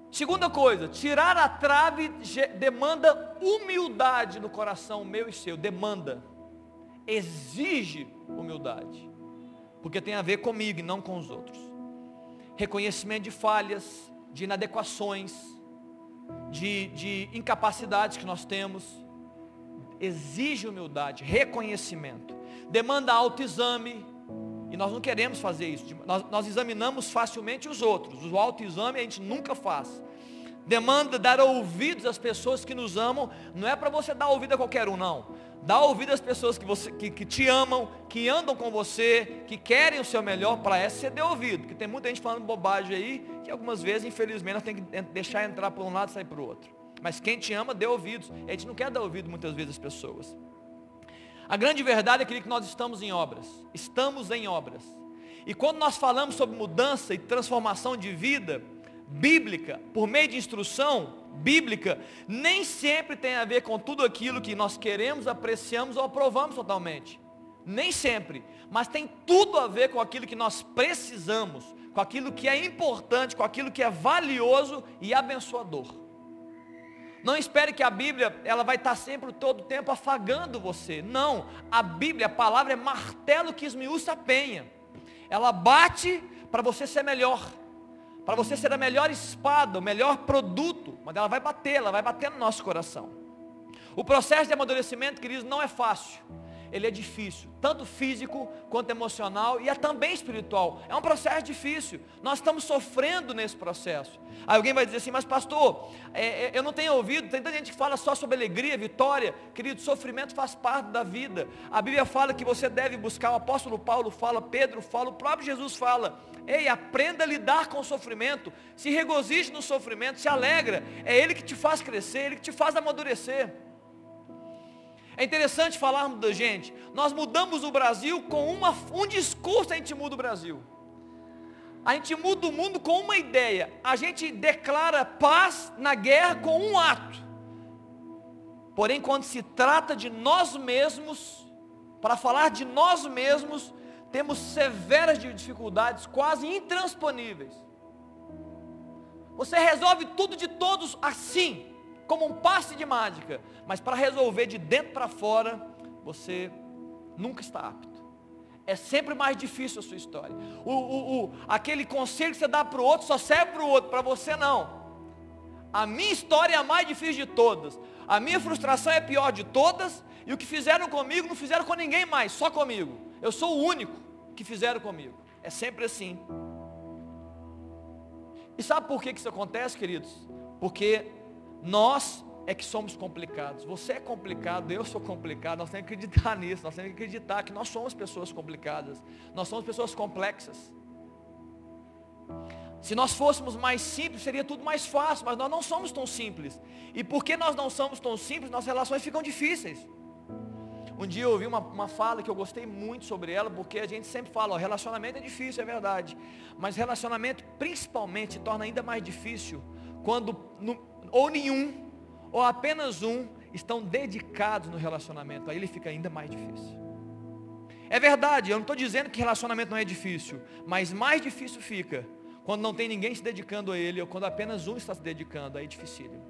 S1: Segunda coisa, tirar a trave demanda humildade no coração meu e seu, demanda exige humildade, porque tem a ver comigo e não com os outros. Reconhecimento de falhas, de inadequações, de, de incapacidades que nós temos, exige humildade, reconhecimento, demanda autoexame, e nós não queremos fazer isso, nós, nós examinamos facilmente os outros, o autoexame a gente nunca faz, demanda dar ouvidos às pessoas que nos amam, não é para você dar ouvido a qualquer um, não. Dá ouvido às pessoas que, você, que, que, te amam, que andam com você, que querem o seu melhor, para essa você dê ouvido. Porque tem muita gente falando bobagem aí, que algumas vezes, infelizmente, nós temos que deixar entrar por um lado e sair para o outro. Mas quem te ama, dê ouvidos. A gente não quer dar ouvido muitas vezes às pessoas. A grande verdade é que nós estamos em obras. Estamos em obras. E quando nós falamos sobre mudança e transformação de vida, bíblica, por meio de instrução bíblica, nem sempre tem a ver com tudo aquilo que nós queremos, apreciamos ou aprovamos totalmente. Nem sempre. Mas tem tudo a ver com aquilo que nós precisamos, com aquilo que é importante, com aquilo que é valioso e abençoador. Não espere que a Bíblia ela vai estar sempre todo o tempo afagando você. Não, a Bíblia, a palavra é martelo que esmiuça a penha. Ela bate para você ser melhor para você ser a melhor espada, o melhor produto, mas ela vai bater, ela vai bater no nosso coração. O processo de amadurecimento, queridos, não é fácil. Ele é difícil, tanto físico quanto emocional e é também espiritual. É um processo difícil. Nós estamos sofrendo nesse processo. Aí alguém vai dizer assim, mas pastor, é, é, eu não tenho ouvido, tem tanta gente que fala só sobre alegria, vitória. Querido, sofrimento faz parte da vida. A Bíblia fala que você deve buscar, o apóstolo Paulo fala, Pedro fala, o próprio Jesus fala. Ei, aprenda a lidar com o sofrimento, se regozije no sofrimento, se alegra. É Ele que te faz crescer, Ele que te faz amadurecer. É interessante falarmos da gente. Nós mudamos o Brasil com uma, um discurso, a gente muda o Brasil. A gente muda o mundo com uma ideia. A gente declara paz na guerra com um ato. Porém, quando se trata de nós mesmos, para falar de nós mesmos, temos severas dificuldades, quase intransponíveis. Você resolve tudo de todos assim, como um passe de mágica, mas para resolver de dentro para fora, você nunca está apto. É sempre mais difícil a sua história. O, o, o aquele conselho que você dá para o outro só serve para o outro, para você não. A minha história é a mais difícil de todas. A minha frustração é a pior de todas. E o que fizeram comigo não fizeram com ninguém mais, só comigo. Eu sou o único que fizeram comigo. É sempre assim. E sabe por que isso acontece, queridos? Porque nós é que somos complicados. Você é complicado, eu sou complicado. Nós temos que acreditar nisso. Nós temos que acreditar que nós somos pessoas complicadas. Nós somos pessoas complexas. Se nós fôssemos mais simples, seria tudo mais fácil, mas nós não somos tão simples. E porque nós não somos tão simples, nossas relações ficam difíceis. Um dia eu ouvi uma, uma fala que eu gostei muito sobre ela, porque a gente sempre fala, ó, relacionamento é difícil, é verdade. Mas relacionamento principalmente torna ainda mais difícil quando ou nenhum, ou apenas um, estão dedicados no relacionamento. Aí ele fica ainda mais difícil. É verdade, eu não estou dizendo que relacionamento não é difícil, mas mais difícil fica quando não tem ninguém se dedicando a ele, ou quando apenas um está se dedicando, aí é dificílimo.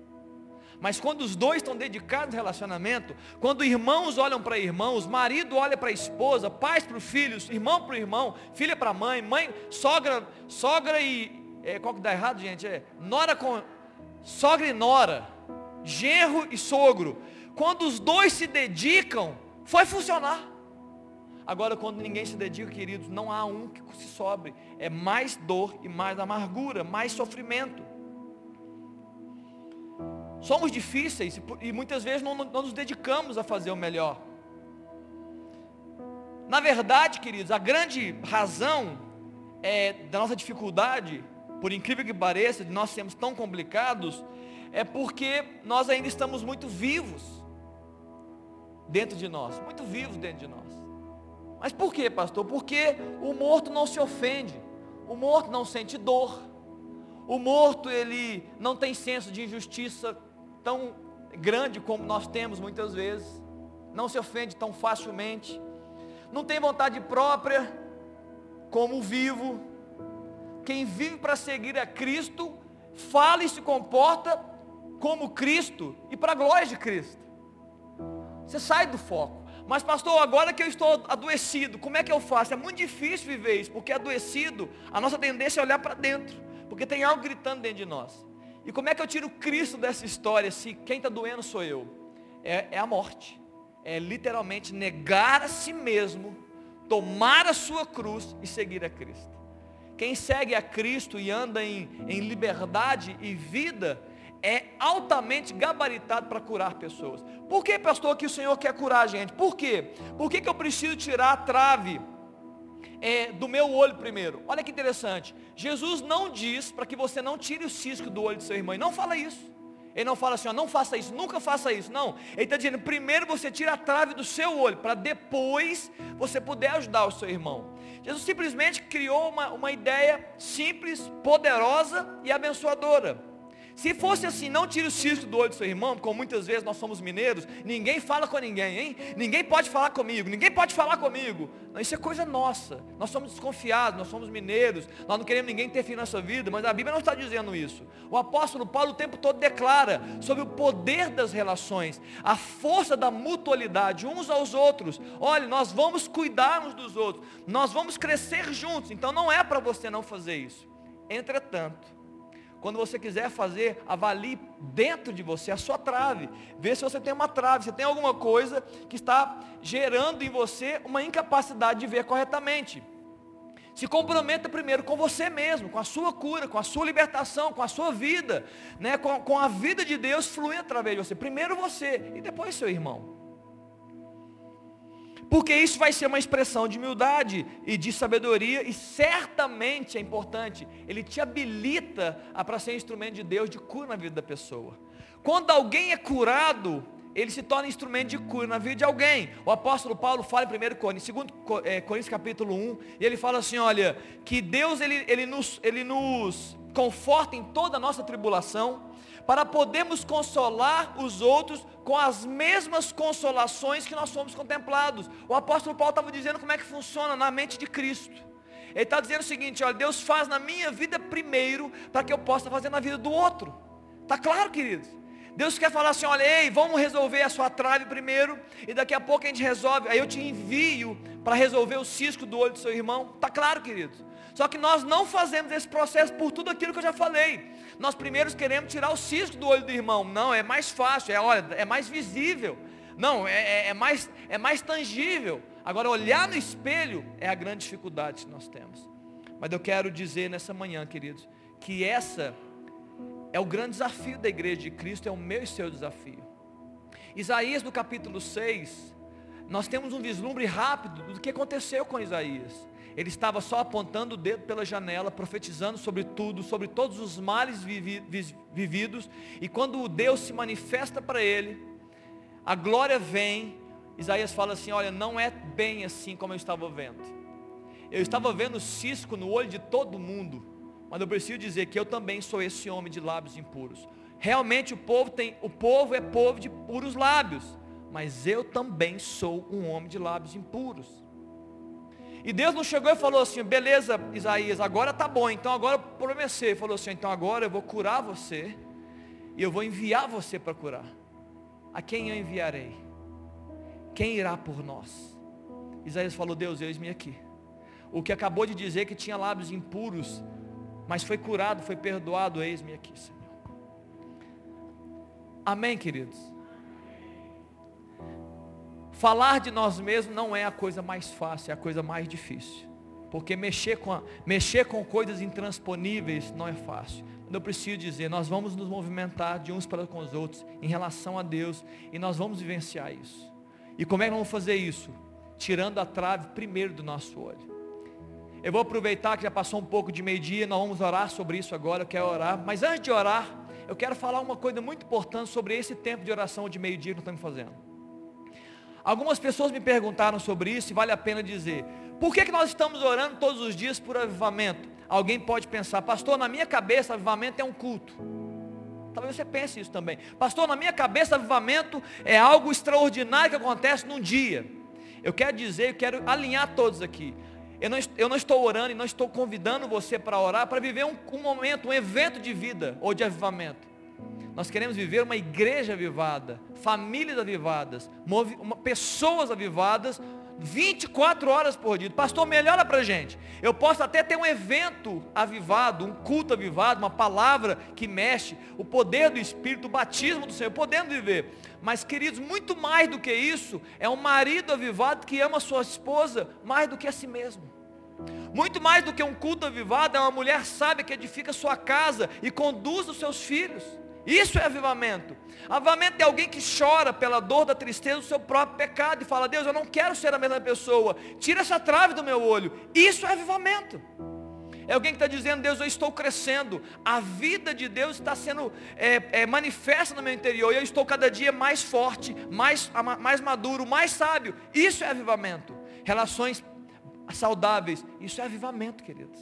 S1: Mas quando os dois estão dedicados ao relacionamento, quando irmãos olham para irmãos, marido olha para a esposa, pais para os filhos, irmão para o irmão, filha para a mãe, mãe, sogra, sogra e. É, qual que dá errado, gente? É nora com. Sogra e nora, genro e sogro. Quando os dois se dedicam, foi funcionar. Agora, quando ninguém se dedica, queridos, não há um que se sobre. É mais dor e mais amargura, mais sofrimento. Somos difíceis e muitas vezes não, não nos dedicamos a fazer o melhor. Na verdade, queridos, a grande razão é, da nossa dificuldade, por incrível que pareça, de nós sermos tão complicados, é porque nós ainda estamos muito vivos dentro de nós, muito vivos dentro de nós. Mas por quê, pastor? Porque o morto não se ofende, o morto não sente dor, o morto ele não tem senso de injustiça tão grande como nós temos muitas vezes, não se ofende tão facilmente, não tem vontade própria como o vivo. Quem vive para seguir a Cristo, fala e se comporta como Cristo e para a glória de Cristo. Você sai do foco. Mas pastor, agora que eu estou adoecido, como é que eu faço? É muito difícil viver isso, porque adoecido, a nossa tendência é olhar para dentro, porque tem algo gritando dentro de nós. E como é que eu tiro Cristo dessa história se quem está doendo sou eu? É, é a morte. É literalmente negar a si mesmo, tomar a sua cruz e seguir a Cristo. Quem segue a Cristo e anda em, em liberdade e vida, é altamente gabaritado para curar pessoas. Por que, pastor, que o Senhor quer curar a gente? Por quê? Por que, que eu preciso tirar a trave é, do meu olho primeiro. Olha que interessante. Jesus não diz para que você não tire o cisco do olho do seu irmão. Ele não fala isso. Ele não fala assim, ó, não faça isso, nunca faça isso. Não. Ele está dizendo, primeiro você tira a trave do seu olho, para depois você poder ajudar o seu irmão. Jesus simplesmente criou uma, uma ideia simples, poderosa e abençoadora. Se fosse assim, não tire o cisco do olho do seu irmão, como muitas vezes nós somos mineiros, ninguém fala com ninguém, hein? Ninguém pode falar comigo, ninguém pode falar comigo. Não, isso é coisa nossa. Nós somos desconfiados, nós somos mineiros, nós não queremos ninguém ter fim na sua vida, mas a Bíblia não está dizendo isso. O apóstolo Paulo o tempo todo declara sobre o poder das relações, a força da mutualidade uns aos outros. Olha, nós vamos cuidar uns dos outros, nós vamos crescer juntos, então não é para você não fazer isso. Entretanto, quando você quiser fazer, avalie dentro de você a sua trave. Vê se você tem uma trave, se tem alguma coisa que está gerando em você uma incapacidade de ver corretamente. Se comprometa primeiro com você mesmo, com a sua cura, com a sua libertação, com a sua vida, né? com, com a vida de Deus fluindo através de você. Primeiro você e depois seu irmão. Porque isso vai ser uma expressão de humildade e de sabedoria, e certamente é importante, ele te habilita para ser instrumento de Deus de cura na vida da pessoa. Quando alguém é curado, ele se torna instrumento de cura na vida de alguém. O apóstolo Paulo fala em 1 Coríntios, 2 é, Coríntios capítulo 1, e ele fala assim, olha, que Deus ele, ele, nos, ele nos conforta em toda a nossa tribulação, para podermos consolar os outros com as mesmas consolações que nós fomos contemplados. O apóstolo Paulo estava dizendo como é que funciona na mente de Cristo. Ele está dizendo o seguinte, olha, Deus faz na minha vida primeiro, para que eu possa fazer na vida do outro. Está claro, queridos? Deus quer falar assim, olha, ei, vamos resolver a sua trave primeiro, e daqui a pouco a gente resolve, aí eu te envio para resolver o cisco do olho do seu irmão. Está claro, queridos? Só que nós não fazemos esse processo por tudo aquilo que eu já falei. Nós primeiros queremos tirar o cisco do olho do irmão. Não, é mais fácil, é, olha, é mais visível. Não, é, é, é, mais, é mais tangível. Agora, olhar no espelho é a grande dificuldade que nós temos. Mas eu quero dizer nessa manhã, queridos, que essa é o grande desafio da igreja de Cristo, é o meu e seu desafio. Isaías no capítulo 6, nós temos um vislumbre rápido do que aconteceu com Isaías. Ele estava só apontando o dedo pela janela, profetizando sobre tudo, sobre todos os males vividos. E quando Deus se manifesta para ele, a glória vem. Isaías fala assim: Olha, não é bem assim como eu estava vendo. Eu estava vendo cisco no olho de todo mundo, mas eu preciso dizer que eu também sou esse homem de lábios impuros. Realmente o povo tem, o povo é povo de puros lábios, mas eu também sou um homem de lábios impuros. E Deus não chegou e falou assim, beleza, Isaías, agora tá bom, então agora prometi. Ele falou assim, então agora eu vou curar você. e eu vou enviar você para curar. A quem eu enviarei? Quem irá por nós? Isaías falou: Deus, eis-me aqui. O que acabou de dizer que tinha lábios impuros, mas foi curado, foi perdoado, eis-me aqui, Senhor. Amém, queridos? Falar de nós mesmos não é a coisa mais fácil, é a coisa mais difícil. Porque mexer com, a, mexer com coisas intransponíveis não é fácil. Eu preciso dizer, nós vamos nos movimentar de uns para com os outros em relação a Deus e nós vamos vivenciar isso. E como é que nós vamos fazer isso? Tirando a trave primeiro do nosso olho. Eu vou aproveitar que já passou um pouco de meio-dia, nós vamos orar sobre isso agora, eu quero orar. Mas antes de orar, eu quero falar uma coisa muito importante sobre esse tempo de oração de meio-dia que nós estamos fazendo. Algumas pessoas me perguntaram sobre isso e vale a pena dizer. Por que, que nós estamos orando todos os dias por avivamento? Alguém pode pensar, pastor, na minha cabeça avivamento é um culto. Talvez você pense isso também. Pastor, na minha cabeça avivamento é algo extraordinário que acontece num dia. Eu quero dizer, eu quero alinhar todos aqui. Eu não, eu não estou orando e não estou convidando você para orar, para viver um, um momento, um evento de vida ou de avivamento. Nós queremos viver uma igreja avivada, famílias avivadas, pessoas avivadas, 24 horas por dia. Pastor, melhora para a gente. Eu posso até ter um evento avivado, um culto avivado, uma palavra que mexe, o poder do Espírito, o batismo do Senhor, podendo viver. Mas, queridos, muito mais do que isso, é um marido avivado que ama sua esposa mais do que a si mesmo. Muito mais do que um culto avivado, é uma mulher sábia que edifica sua casa e conduz os seus filhos. Isso é avivamento. Avivamento é alguém que chora pela dor da tristeza do seu próprio pecado e fala: Deus, eu não quero ser a mesma pessoa. Tira essa trave do meu olho. Isso é avivamento. É alguém que está dizendo, Deus, eu estou crescendo. A vida de Deus está sendo é, é, manifesta no meu interior. E eu estou cada dia mais forte, mais, mais maduro, mais sábio. Isso é avivamento. Relações saudáveis. Isso é avivamento, queridos.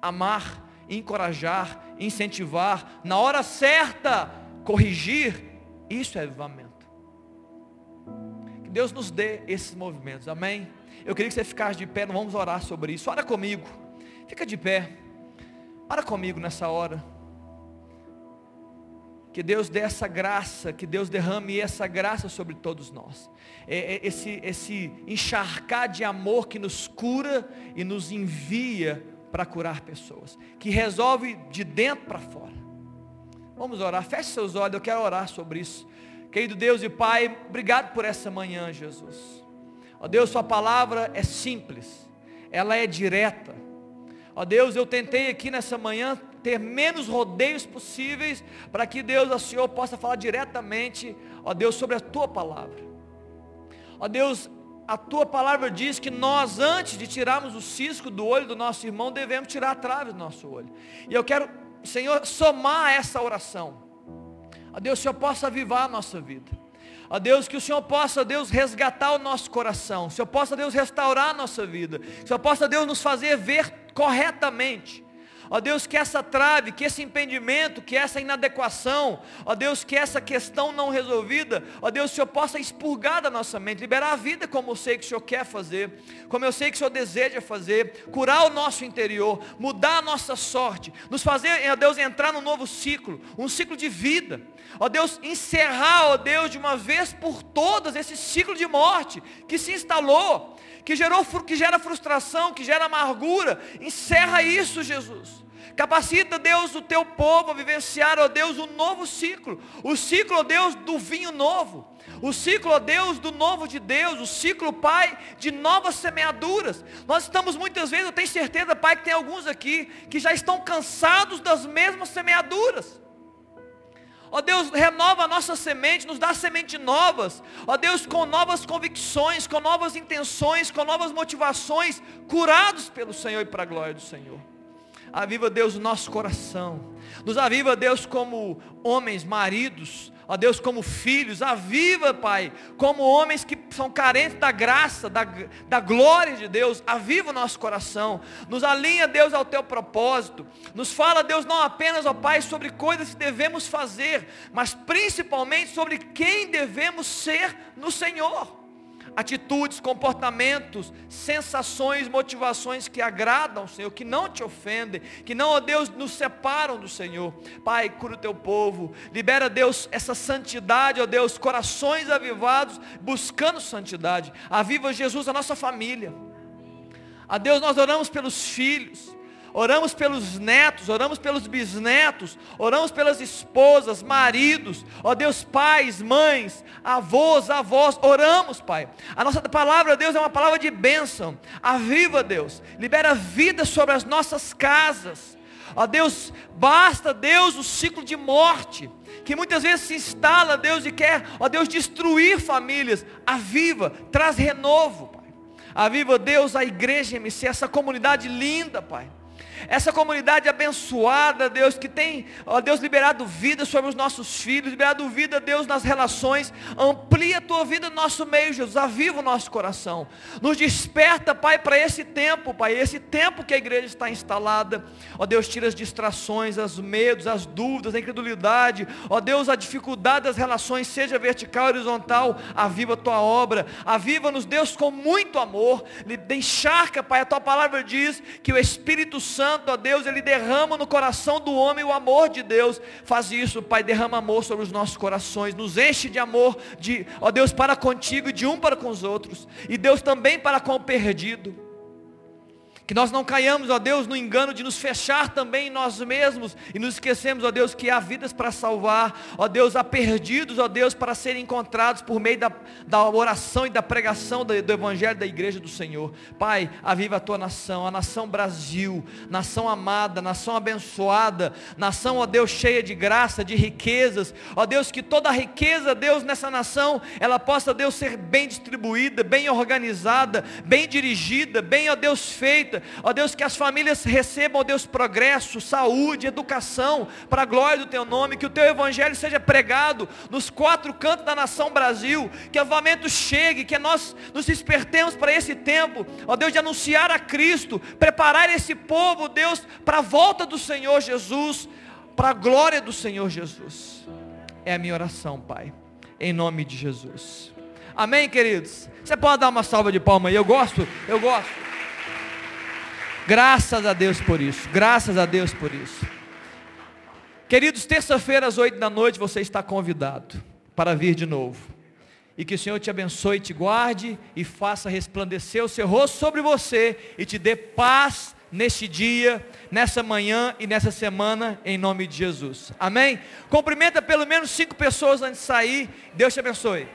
S1: Amar encorajar, incentivar, na hora certa, corrigir, isso é avivamento. Que Deus nos dê esses movimentos, amém? Eu queria que você ficasse de pé, não vamos orar sobre isso. Ora comigo, fica de pé, ora comigo nessa hora. Que Deus dê essa graça, que Deus derrame essa graça sobre todos nós. É, é, esse, esse encharcar de amor que nos cura e nos envia para curar pessoas, que resolve de dentro para fora. Vamos orar, feche seus olhos, eu quero orar sobre isso. Querido Deus e Pai, obrigado por essa manhã, Jesus. Ó Deus, Sua palavra é simples, ela é direta. Ó Deus, eu tentei aqui nessa manhã ter menos rodeios possíveis, para que Deus, o Senhor, possa falar diretamente, ó Deus, sobre a Tua palavra. Ó Deus, a tua palavra diz que nós, antes de tirarmos o cisco do olho do nosso irmão, devemos tirar a trave do nosso olho. E eu quero, Senhor, somar essa oração. A Deus, o Senhor possa avivar a nossa vida. A Deus, que o Senhor possa, Deus, resgatar o nosso coração. O Senhor possa, Deus, restaurar a nossa vida. O Senhor possa, Deus, nos fazer ver corretamente Ó Deus, que essa trave, que esse impedimento, que essa inadequação, ó Deus, que essa questão não resolvida, ó Deus, o Senhor possa expurgar da nossa mente, liberar a vida como eu sei que o Senhor quer fazer, como eu sei que o Senhor deseja fazer, curar o nosso interior, mudar a nossa sorte, nos fazer, ó Deus, entrar num novo ciclo, um ciclo de vida. Ó Deus, encerrar, ó Deus, de uma vez por todas esse ciclo de morte que se instalou, que gerou que gera frustração, que gera amargura. Encerra isso, Jesus. Capacita, Deus, o teu povo a vivenciar, ó Deus, um novo ciclo. O ciclo, ó Deus, do vinho novo. O ciclo, ó Deus, do novo de Deus. O ciclo, Pai, de novas semeaduras. Nós estamos muitas vezes, eu tenho certeza, Pai, que tem alguns aqui que já estão cansados das mesmas semeaduras. Ó Deus, renova a nossa semente, nos dá semente novas. Ó Deus, com novas convicções, com novas intenções, com novas motivações, curados pelo Senhor e para a glória do Senhor. Aviva Deus o nosso coração. Nos aviva Deus como homens, maridos, ó Deus como filhos, aviva Pai, como homens que são carentes da graça, da, da glória de Deus, aviva o nosso coração, nos alinha Deus ao teu propósito, nos fala Deus não apenas ó Pai sobre coisas que devemos fazer, mas principalmente sobre quem devemos ser no Senhor. Atitudes, comportamentos, sensações, motivações que agradam, Senhor, que não te ofendem, que não, ó Deus, nos separam do Senhor. Pai, cura o teu povo, libera, Deus, essa santidade, ó Deus, corações avivados, buscando santidade. Aviva, Jesus, a nossa família. A Deus, nós oramos pelos filhos oramos pelos netos, oramos pelos bisnetos, oramos pelas esposas, maridos, ó Deus, pais, mães, avós, avós, oramos, Pai. A nossa palavra, Deus, é uma palavra de bênção. Aviva, Deus, libera vida sobre as nossas casas. Ó Deus, basta, Deus, o ciclo de morte, que muitas vezes se instala, Deus, e quer, ó Deus, destruir famílias. Aviva, traz renovo, Pai. Aviva, Deus, a igreja MC, essa comunidade linda, Pai essa comunidade abençoada, Deus, que tem, ó Deus, liberado vida sobre os nossos filhos, liberado vida, Deus, nas relações, amplia a tua vida no nosso meio, Jesus, aviva o nosso coração, nos desperta, Pai, para esse tempo, Pai, esse tempo que a igreja está instalada, ó Deus, tira as distrações, os medos, as dúvidas, a incredulidade, ó Deus, a dificuldade das relações, seja vertical, horizontal, aviva a tua obra, aviva-nos, Deus, com muito amor, encharca, Pai, a tua palavra diz que o Espírito Santo, Santo, ó Deus, Ele derrama no coração do homem o amor de Deus. Faz isso, Pai, derrama amor sobre os nossos corações, nos enche de amor, de, ó Deus, para contigo e de um para com os outros. E Deus também para com o perdido. Que nós não caiamos, ó Deus, no engano de nos fechar também em nós mesmos e nos esquecemos, ó Deus, que há vidas para salvar, ó Deus, há perdidos, ó Deus, para serem encontrados por meio da, da oração e da pregação do, do Evangelho da Igreja do Senhor. Pai, aviva a tua nação, a nação Brasil, nação amada, nação abençoada, nação, ó Deus, cheia de graça, de riquezas, ó Deus, que toda a riqueza, Deus, nessa nação, ela possa, Deus, ser bem distribuída, bem organizada, bem dirigida, bem, ó Deus, feita Ó Deus, que as famílias recebam, ó Deus, progresso, saúde, educação, para a glória do Teu nome, que o Teu Evangelho seja pregado nos quatro cantos da nação Brasil, que o avamento chegue, que nós nos despertemos para esse tempo, ó Deus, de anunciar a Cristo, preparar esse povo, Deus, para a volta do Senhor Jesus, para a glória do Senhor Jesus. É a minha oração, Pai, em nome de Jesus. Amém, queridos? Você pode dar uma salva de palmas aí? Eu gosto, eu gosto. Graças a Deus por isso. Graças a Deus por isso. Queridos, terça-feira às oito da noite você está convidado para vir de novo. E que o Senhor te abençoe, te guarde e faça resplandecer o seu rosto sobre você e te dê paz neste dia, nessa manhã e nessa semana, em nome de Jesus. Amém? Cumprimenta pelo menos cinco pessoas antes de sair. Deus te abençoe.